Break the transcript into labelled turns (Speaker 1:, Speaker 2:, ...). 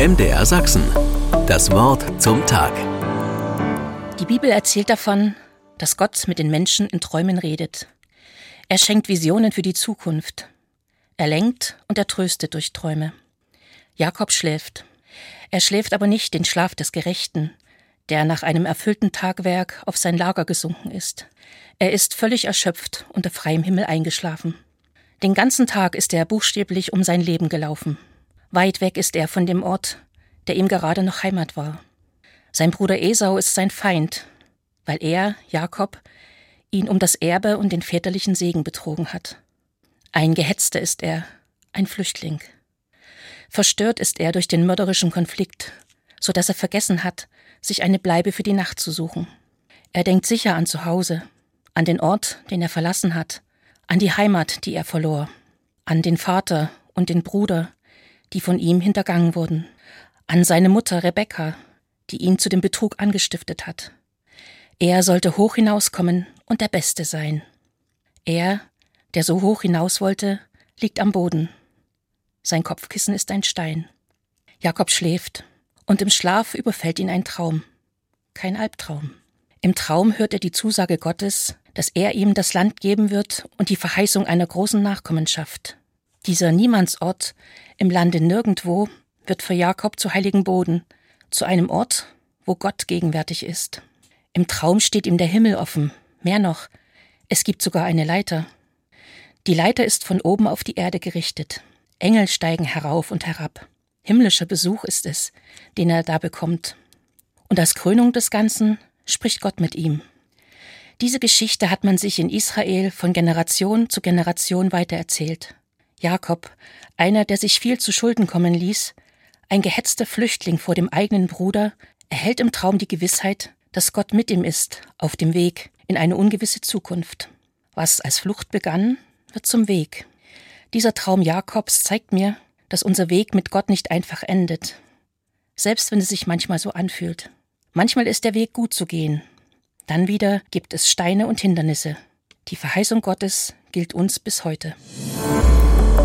Speaker 1: MDR Sachsen. Das Wort zum Tag.
Speaker 2: Die Bibel erzählt davon, dass Gott mit den Menschen in Träumen redet. Er schenkt Visionen für die Zukunft. Er lenkt und er tröstet durch Träume. Jakob schläft. Er schläft aber nicht den Schlaf des Gerechten, der nach einem erfüllten Tagwerk auf sein Lager gesunken ist. Er ist völlig erschöpft unter freiem Himmel eingeschlafen. Den ganzen Tag ist er buchstäblich um sein Leben gelaufen. Weit weg ist er von dem Ort, der ihm gerade noch Heimat war. Sein Bruder Esau ist sein Feind, weil er, Jakob, ihn um das Erbe und den väterlichen Segen betrogen hat. Ein Gehetzter ist er, ein Flüchtling. Verstört ist er durch den mörderischen Konflikt, so dass er vergessen hat, sich eine Bleibe für die Nacht zu suchen. Er denkt sicher an zu Hause, an den Ort, den er verlassen hat, an die Heimat, die er verlor, an den Vater und den Bruder, die von ihm hintergangen wurden, an seine Mutter Rebekka, die ihn zu dem Betrug angestiftet hat. Er sollte hoch hinauskommen und der Beste sein. Er, der so hoch hinaus wollte, liegt am Boden. Sein Kopfkissen ist ein Stein. Jakob schläft, und im Schlaf überfällt ihn ein Traum. Kein Albtraum. Im Traum hört er die Zusage Gottes, dass er ihm das Land geben wird und die Verheißung einer großen Nachkommenschaft. Dieser Niemandsort im Lande nirgendwo wird für Jakob zu heiligen Boden, zu einem Ort, wo Gott gegenwärtig ist. Im Traum steht ihm der Himmel offen, mehr noch, es gibt sogar eine Leiter. Die Leiter ist von oben auf die Erde gerichtet. Engel steigen herauf und herab. Himmlischer Besuch ist es, den er da bekommt. Und als Krönung des Ganzen spricht Gott mit ihm. Diese Geschichte hat man sich in Israel von Generation zu Generation weitererzählt. Jakob, einer, der sich viel zu Schulden kommen ließ, ein gehetzter Flüchtling vor dem eigenen Bruder, erhält im Traum die Gewissheit, dass Gott mit ihm ist, auf dem Weg in eine ungewisse Zukunft. Was als Flucht begann, wird zum Weg. Dieser Traum Jakobs zeigt mir, dass unser Weg mit Gott nicht einfach endet, selbst wenn es sich manchmal so anfühlt. Manchmal ist der Weg gut zu gehen, dann wieder gibt es Steine und Hindernisse. Die Verheißung Gottes gilt uns bis heute.